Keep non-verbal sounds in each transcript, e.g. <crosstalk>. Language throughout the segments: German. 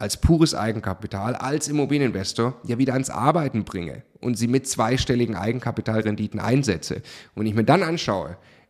als pures Eigenkapital, als Immobilieninvestor ja wieder ans Arbeiten bringe und sie mit zweistelligen Eigenkapitalrenditen einsetze. Und ich mir dann anschaue,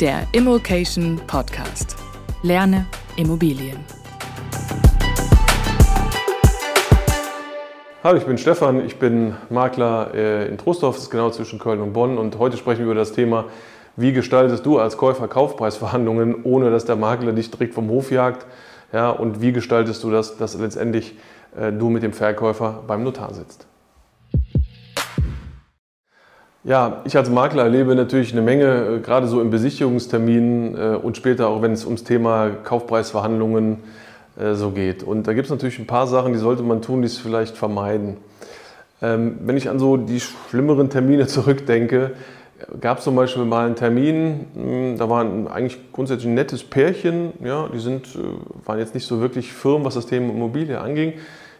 Der Immokation Podcast. Lerne Immobilien. Hallo, ich bin Stefan, ich bin Makler äh, in Trostorf, das ist genau zwischen Köln und Bonn und heute sprechen wir über das Thema, wie gestaltest du als Käufer Kaufpreisverhandlungen, ohne dass der Makler dich direkt vom Hof jagt ja, und wie gestaltest du das, dass letztendlich äh, du mit dem Verkäufer beim Notar sitzt. Ja, ich als Makler erlebe natürlich eine Menge, äh, gerade so im Besichtigungstermin äh, und später auch, wenn es ums Thema Kaufpreisverhandlungen äh, so geht. Und da gibt es natürlich ein paar Sachen, die sollte man tun, die es vielleicht vermeiden. Ähm, wenn ich an so die schlimmeren Termine <laughs> zurückdenke, gab es zum Beispiel mal einen Termin, hm, da war eigentlich grundsätzlich ein nettes Pärchen, ja, die sind, waren jetzt nicht so wirklich firm, was das Thema Immobilie anging,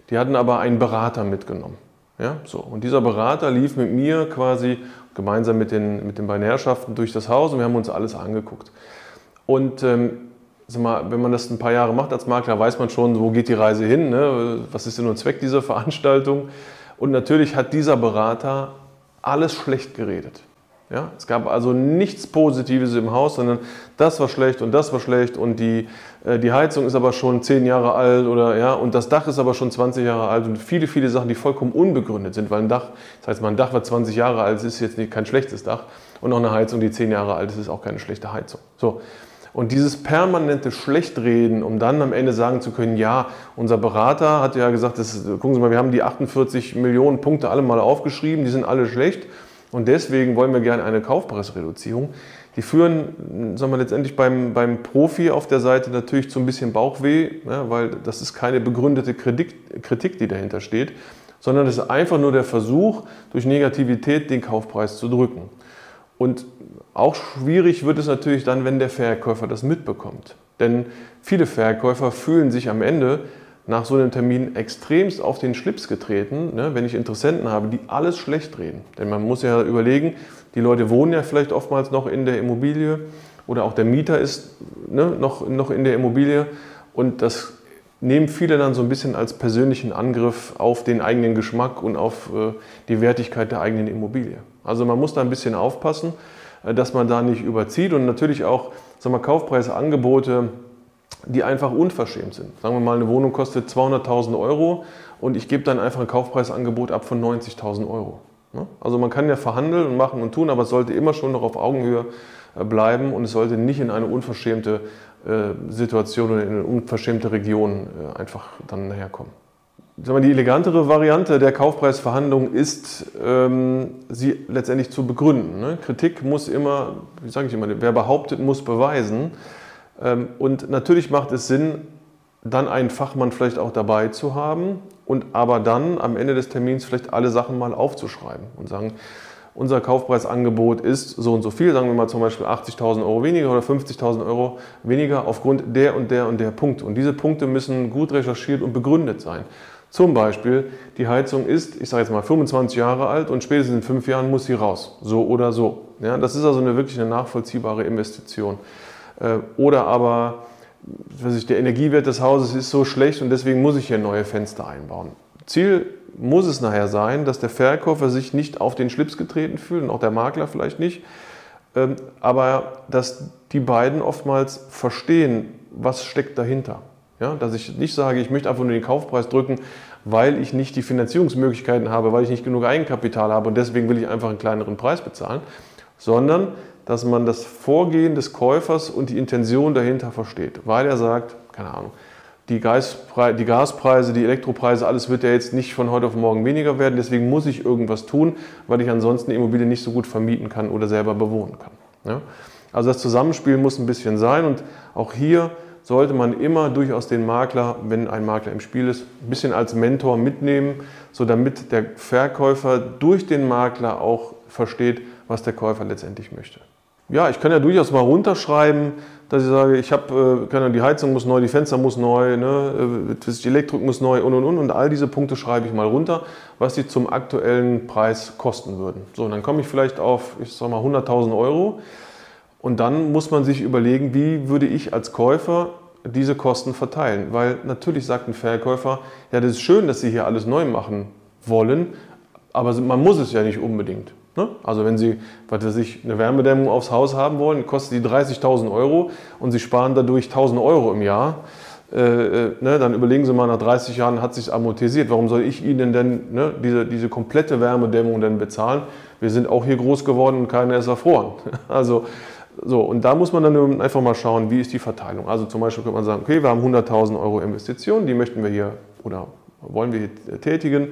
die hatten aber einen Berater mitgenommen. Ja, so. Und dieser Berater lief mit mir quasi gemeinsam mit den, mit den beiden Herrschaften durch das Haus und wir haben uns alles angeguckt. Und ähm, mal, wenn man das ein paar Jahre macht als Makler, weiß man schon, wo geht die Reise hin, ne? was ist denn nun Zweck dieser Veranstaltung. Und natürlich hat dieser Berater alles schlecht geredet. Ja, es gab also nichts Positives im Haus, sondern das war schlecht und das war schlecht und die, äh, die Heizung ist aber schon zehn Jahre alt oder ja und das Dach ist aber schon 20 Jahre alt und viele, viele Sachen, die vollkommen unbegründet sind, weil ein Dach, das heißt, ein Dach, was 20 Jahre alt ist, ist jetzt nicht, kein schlechtes Dach und auch eine Heizung, die zehn Jahre alt ist, ist auch keine schlechte Heizung. So. Und dieses permanente Schlechtreden, um dann am Ende sagen zu können, ja, unser Berater hat ja gesagt, das, gucken Sie mal, wir haben die 48 Millionen Punkte alle mal aufgeschrieben, die sind alle schlecht und deswegen wollen wir gerne eine Kaufpreisreduzierung. Die führen sagen wir, letztendlich beim, beim Profi auf der Seite natürlich zu ein bisschen Bauchweh, ja, weil das ist keine begründete Kritik, Kritik, die dahinter steht, sondern es ist einfach nur der Versuch, durch Negativität den Kaufpreis zu drücken. Und auch schwierig wird es natürlich dann, wenn der Verkäufer das mitbekommt. Denn viele Verkäufer fühlen sich am Ende nach so einem Termin extremst auf den Schlips getreten, ne, wenn ich Interessenten habe, die alles schlecht reden. Denn man muss ja überlegen, die Leute wohnen ja vielleicht oftmals noch in der Immobilie oder auch der Mieter ist ne, noch, noch in der Immobilie und das nehmen viele dann so ein bisschen als persönlichen Angriff auf den eigenen Geschmack und auf äh, die Wertigkeit der eigenen Immobilie. Also man muss da ein bisschen aufpassen, äh, dass man da nicht überzieht und natürlich auch sagen wir, Kaufpreisangebote die einfach unverschämt sind. Sagen wir mal, eine Wohnung kostet 200.000 Euro und ich gebe dann einfach ein Kaufpreisangebot ab von 90.000 Euro. Ne? Also man kann ja verhandeln und machen und tun, aber es sollte immer schon noch auf Augenhöhe äh, bleiben und es sollte nicht in eine unverschämte äh, Situation oder in eine unverschämte Region äh, einfach dann herkommen. Die elegantere Variante der Kaufpreisverhandlung ist, ähm, sie letztendlich zu begründen. Ne? Kritik muss immer, wie sage ich immer, wer behauptet, muss beweisen. Ähm, und natürlich macht es Sinn, dann einen Fachmann vielleicht auch dabei zu haben und aber dann am Ende des Termins vielleicht alle Sachen mal aufzuschreiben und sagen, unser Kaufpreisangebot ist so und so viel, sagen wir mal zum Beispiel 80.000 Euro weniger oder 50.000 Euro weniger aufgrund der und der und der Punkte. Und diese Punkte müssen gut recherchiert und begründet sein. Zum Beispiel, die Heizung ist, ich sage jetzt mal, 25 Jahre alt und spätestens in fünf Jahren muss sie raus. So oder so. Ja, das ist also eine wirklich eine nachvollziehbare Investition. Äh, oder aber, ich, der Energiewert des Hauses ist so schlecht und deswegen muss ich hier neue Fenster einbauen. Ziel muss es nachher sein, dass der Verkäufer sich nicht auf den Schlips getreten fühlt und auch der Makler vielleicht nicht, ähm, aber dass die beiden oftmals verstehen, was steckt dahinter. Ja, dass ich nicht sage, ich möchte einfach nur den Kaufpreis drücken, weil ich nicht die Finanzierungsmöglichkeiten habe, weil ich nicht genug Eigenkapital habe und deswegen will ich einfach einen kleineren Preis bezahlen, sondern dass man das Vorgehen des Käufers und die Intention dahinter versteht, weil er sagt, keine Ahnung, die, Gaspreise, die Gaspreise, die Elektropreise, alles wird ja jetzt nicht von heute auf morgen weniger werden. Deswegen muss ich irgendwas tun, weil ich ansonsten die Immobilie nicht so gut vermieten kann oder selber bewohnen kann. Ja? Also das Zusammenspiel muss ein bisschen sein und auch hier sollte man immer durchaus den Makler, wenn ein Makler im Spiel ist, ein bisschen als Mentor mitnehmen, so damit der Verkäufer durch den Makler auch versteht, was der Käufer letztendlich möchte. Ja, ich kann ja durchaus mal runterschreiben, dass ich sage, ich habe, äh, die Heizung muss neu, die Fenster muss neu, ne, äh, die Elektrik muss neu und und und und all diese Punkte schreibe ich mal runter, was sie zum aktuellen Preis kosten würden. So, und dann komme ich vielleicht auf, ich sag mal 100.000 Euro und dann muss man sich überlegen, wie würde ich als Käufer diese Kosten verteilen, weil natürlich sagt ein Verkäufer, ja, das ist schön, dass Sie hier alles neu machen wollen, aber man muss es ja nicht unbedingt. Ne? Also wenn Sie was weiß ich, eine Wärmedämmung aufs Haus haben wollen, kostet die 30.000 Euro und Sie sparen dadurch 1.000 Euro im Jahr. Äh, äh, ne, dann überlegen Sie mal, nach 30 Jahren hat sich amortisiert. Warum soll ich Ihnen denn ne, diese, diese komplette Wärmedämmung denn bezahlen? Wir sind auch hier groß geworden und keiner ist erfroren. <laughs> Also so, und da muss man dann einfach mal schauen, wie ist die Verteilung. Also zum Beispiel könnte man sagen, okay, wir haben 100.000 Euro Investitionen, die möchten wir hier oder wollen wir hier tätigen.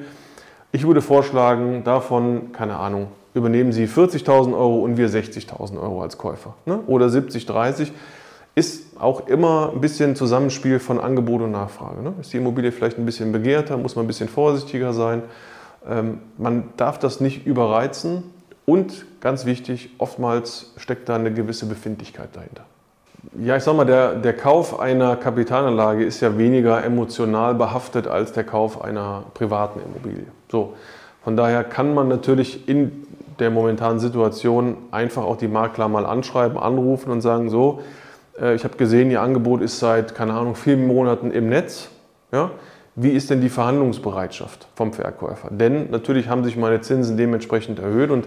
Ich würde vorschlagen, davon, keine Ahnung, übernehmen Sie 40.000 Euro und wir 60.000 Euro als Käufer. Ne? Oder 70, 30. Ist auch immer ein bisschen Zusammenspiel von Angebot und Nachfrage. Ne? Ist die Immobilie vielleicht ein bisschen begehrter, muss man ein bisschen vorsichtiger sein. Ähm, man darf das nicht überreizen und ganz wichtig, oftmals steckt da eine gewisse Befindlichkeit dahinter. Ja, ich sag mal, der, der Kauf einer Kapitalanlage ist ja weniger emotional behaftet als der Kauf einer privaten Immobilie. So, von daher kann man natürlich in der momentanen Situation einfach auch die Makler mal anschreiben, anrufen und sagen, so, äh, ich habe gesehen, Ihr Angebot ist seit, keine Ahnung, vier Monaten im Netz. Ja? Wie ist denn die Verhandlungsbereitschaft vom Verkäufer? Denn natürlich haben sich meine Zinsen dementsprechend erhöht und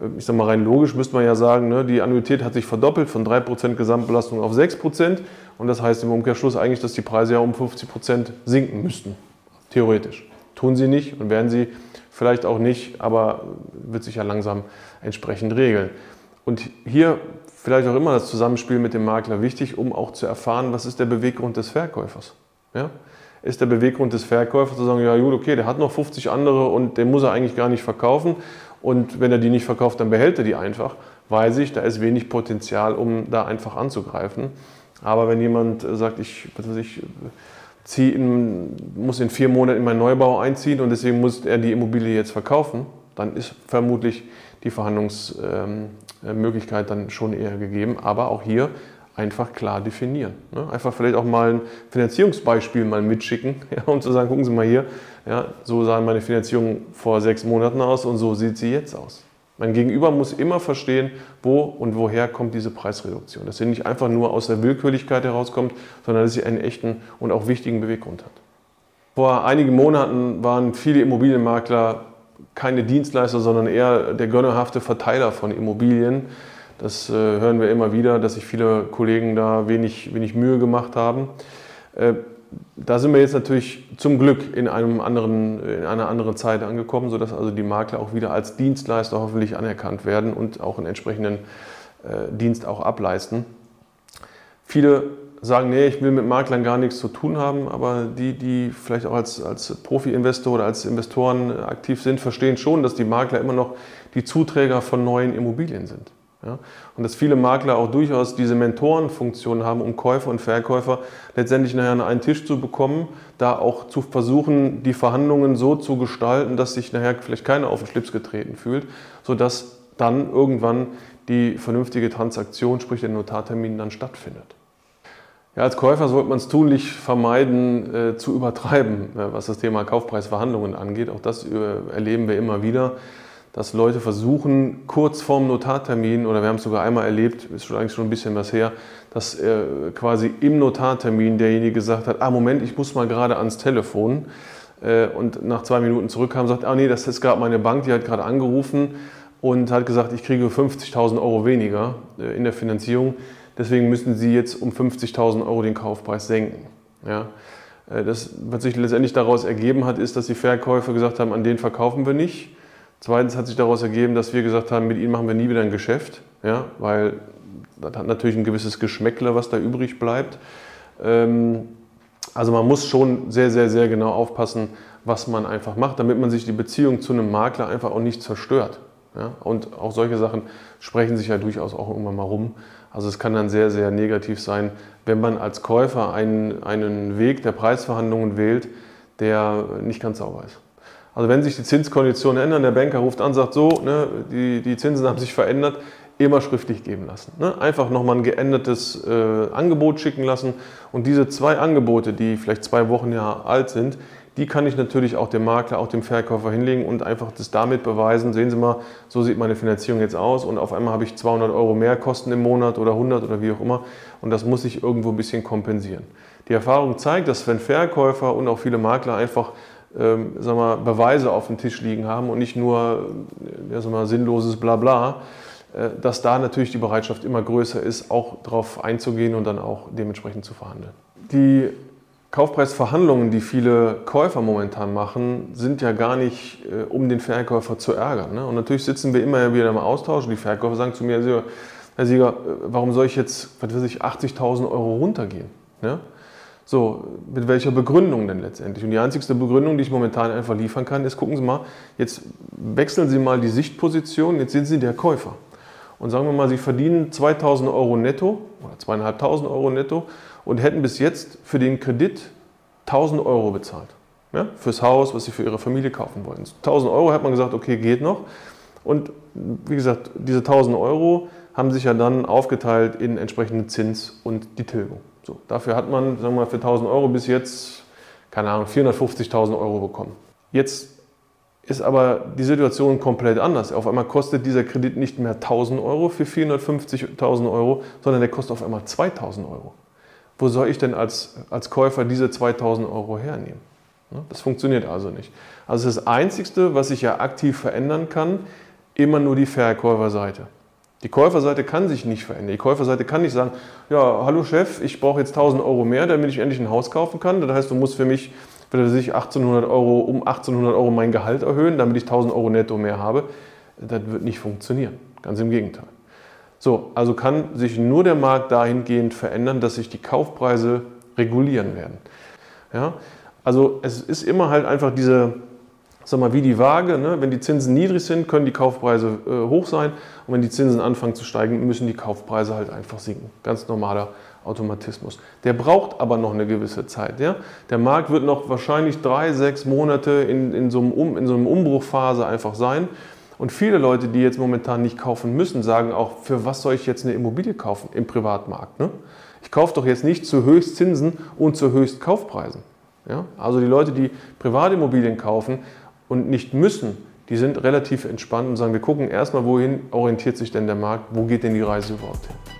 äh, ich sage mal rein logisch müsste man ja sagen, ne, die Annuität hat sich verdoppelt von 3% Gesamtbelastung auf 6% und das heißt im Umkehrschluss eigentlich, dass die Preise ja um 50% sinken müssten, theoretisch. Tun sie nicht und werden sie vielleicht auch nicht, aber wird sich ja langsam entsprechend regeln. Und hier vielleicht auch immer das Zusammenspiel mit dem Makler wichtig, um auch zu erfahren, was ist der Beweggrund des Verkäufers. Ja? Ist der Beweggrund des Verkäufers zu sagen, ja gut, okay, der hat noch 50 andere und den muss er eigentlich gar nicht verkaufen und wenn er die nicht verkauft, dann behält er die einfach, weiß ich, da ist wenig Potenzial, um da einfach anzugreifen. Aber wenn jemand sagt, ich, ich, in, muss in vier Monaten in meinen Neubau einziehen und deswegen muss er die Immobilie jetzt verkaufen, dann ist vermutlich die Verhandlungsmöglichkeit dann schon eher gegeben. Aber auch hier einfach klar definieren. Ne? Einfach vielleicht auch mal ein Finanzierungsbeispiel mal mitschicken, <laughs> ja, um zu sagen, gucken Sie mal hier, ja, so sah meine Finanzierung vor sechs Monaten aus und so sieht sie jetzt aus. Mein Gegenüber muss immer verstehen, wo und woher kommt diese Preisreduktion. Dass sie nicht einfach nur aus der Willkürlichkeit herauskommt, sondern dass sie einen echten und auch wichtigen Beweggrund hat. Vor einigen Monaten waren viele Immobilienmakler keine Dienstleister, sondern eher der gönnerhafte Verteiler von Immobilien. Das äh, hören wir immer wieder, dass sich viele Kollegen da wenig, wenig Mühe gemacht haben. Äh, da sind wir jetzt natürlich zum Glück in, einem anderen, in einer anderen Zeit angekommen, sodass also die Makler auch wieder als Dienstleister hoffentlich anerkannt werden und auch einen entsprechenden äh, Dienst auch ableisten. Viele sagen, nee, ich will mit Maklern gar nichts zu tun haben, aber die, die vielleicht auch als, als Profi-Investor oder als Investoren aktiv sind, verstehen schon, dass die Makler immer noch die Zuträger von neuen Immobilien sind. Ja? Und dass viele Makler auch durchaus diese Mentorenfunktion haben, um Käufer und Verkäufer letztendlich nachher an einen Tisch zu bekommen, da auch zu versuchen, die Verhandlungen so zu gestalten, dass sich nachher vielleicht keiner auf den Schlips getreten fühlt, sodass dann irgendwann die vernünftige Transaktion, sprich der Notartermin, dann stattfindet. Ja, als Käufer sollte man es tunlich vermeiden, äh, zu übertreiben, äh, was das Thema Kaufpreisverhandlungen angeht. Auch das äh, erleben wir immer wieder dass Leute versuchen, kurz vorm Notartermin, oder wir haben es sogar einmal erlebt, ist schon eigentlich schon ein bisschen was her, dass äh, quasi im Notartermin derjenige gesagt hat, ah Moment, ich muss mal gerade ans Telefon äh, und nach zwei Minuten zurückkam und sagt, ah nee, das ist gerade meine Bank, die hat gerade angerufen und hat gesagt, ich kriege 50.000 Euro weniger äh, in der Finanzierung, deswegen müssen Sie jetzt um 50.000 Euro den Kaufpreis senken. Ja? Äh, das, was sich letztendlich daraus ergeben hat, ist, dass die Verkäufer gesagt haben, an den verkaufen wir nicht Zweitens hat sich daraus ergeben, dass wir gesagt haben, mit ihnen machen wir nie wieder ein Geschäft, ja, weil das hat natürlich ein gewisses Geschmäckle, was da übrig bleibt. Ähm, also man muss schon sehr, sehr, sehr genau aufpassen, was man einfach macht, damit man sich die Beziehung zu einem Makler einfach auch nicht zerstört. Ja? Und auch solche Sachen sprechen sich ja durchaus auch irgendwann mal rum. Also es kann dann sehr, sehr negativ sein, wenn man als Käufer einen, einen Weg der Preisverhandlungen wählt, der nicht ganz sauber ist. Also wenn sich die Zinskonditionen ändern, der Banker ruft an, sagt so, ne, die, die Zinsen haben sich verändert, immer schriftlich geben lassen. Ne? Einfach nochmal ein geändertes äh, Angebot schicken lassen. Und diese zwei Angebote, die vielleicht zwei Wochen ja alt sind, die kann ich natürlich auch dem Makler, auch dem Verkäufer hinlegen und einfach das damit beweisen, sehen Sie mal, so sieht meine Finanzierung jetzt aus und auf einmal habe ich 200 Euro mehr Kosten im Monat oder 100 oder wie auch immer und das muss ich irgendwo ein bisschen kompensieren. Die Erfahrung zeigt, dass wenn Verkäufer und auch viele Makler einfach ähm, sag mal, Beweise auf dem Tisch liegen haben und nicht nur ja, sag mal, sinnloses Blabla, äh, dass da natürlich die Bereitschaft immer größer ist, auch darauf einzugehen und dann auch dementsprechend zu verhandeln. Die Kaufpreisverhandlungen, die viele Käufer momentan machen, sind ja gar nicht, äh, um den Verkäufer zu ärgern. Ne? Und natürlich sitzen wir immer wieder im Austausch und die Verkäufer sagen zu mir, Herr Sieger, äh, warum soll ich jetzt, was weiß ich, 80.000 Euro runtergehen? Ne? So, mit welcher Begründung denn letztendlich? Und die einzigste Begründung, die ich momentan einfach liefern kann, ist, gucken Sie mal, jetzt wechseln Sie mal die Sichtposition, jetzt sind Sie der Käufer. Und sagen wir mal, Sie verdienen 2000 Euro netto oder 2500 Euro netto und hätten bis jetzt für den Kredit 1000 Euro bezahlt. Ja, fürs Haus, was Sie für Ihre Familie kaufen wollen. 1000 Euro hat man gesagt, okay, geht noch. Und wie gesagt, diese 1000 Euro haben sich ja dann aufgeteilt in entsprechenden Zins und die Tilgung. So, dafür hat man, sagen wir mal, für 1000 Euro bis jetzt, keine Ahnung, 450.000 Euro bekommen. Jetzt ist aber die Situation komplett anders. Auf einmal kostet dieser Kredit nicht mehr 1000 Euro für 450.000 Euro, sondern der kostet auf einmal 2000 Euro. Wo soll ich denn als, als Käufer diese 2000 Euro hernehmen? Das funktioniert also nicht. Also das Einzige, was ich ja aktiv verändern kann, immer nur die Verkäuferseite. Die Käuferseite kann sich nicht verändern. Die Käuferseite kann nicht sagen, ja, hallo Chef, ich brauche jetzt 1000 Euro mehr, damit ich endlich ein Haus kaufen kann. Das heißt, du musst für mich, wenn du sich 1800 Euro, um 1800 Euro mein Gehalt erhöhen, damit ich 1000 Euro netto mehr habe. Das wird nicht funktionieren. Ganz im Gegenteil. So, also kann sich nur der Markt dahingehend verändern, dass sich die Kaufpreise regulieren werden. Ja? Also es ist immer halt einfach diese, sag mal, wie die Waage. Ne? Wenn die Zinsen niedrig sind, können die Kaufpreise äh, hoch sein. Und wenn die Zinsen anfangen zu steigen, müssen die Kaufpreise halt einfach sinken. Ganz normaler Automatismus. Der braucht aber noch eine gewisse Zeit. Ja? Der Markt wird noch wahrscheinlich drei, sechs Monate in, in, so einem um, in so einer Umbruchphase einfach sein. Und viele Leute, die jetzt momentan nicht kaufen müssen, sagen auch, für was soll ich jetzt eine Immobilie kaufen im Privatmarkt? Ne? Ich kaufe doch jetzt nicht zu Höchstzinsen und zu Höchstkaufpreisen. Ja? Also die Leute, die Privatimmobilien kaufen, und nicht müssen, die sind relativ entspannt und sagen, wir gucken erstmal, wohin orientiert sich denn der Markt, wo geht denn die Reise überhaupt hin.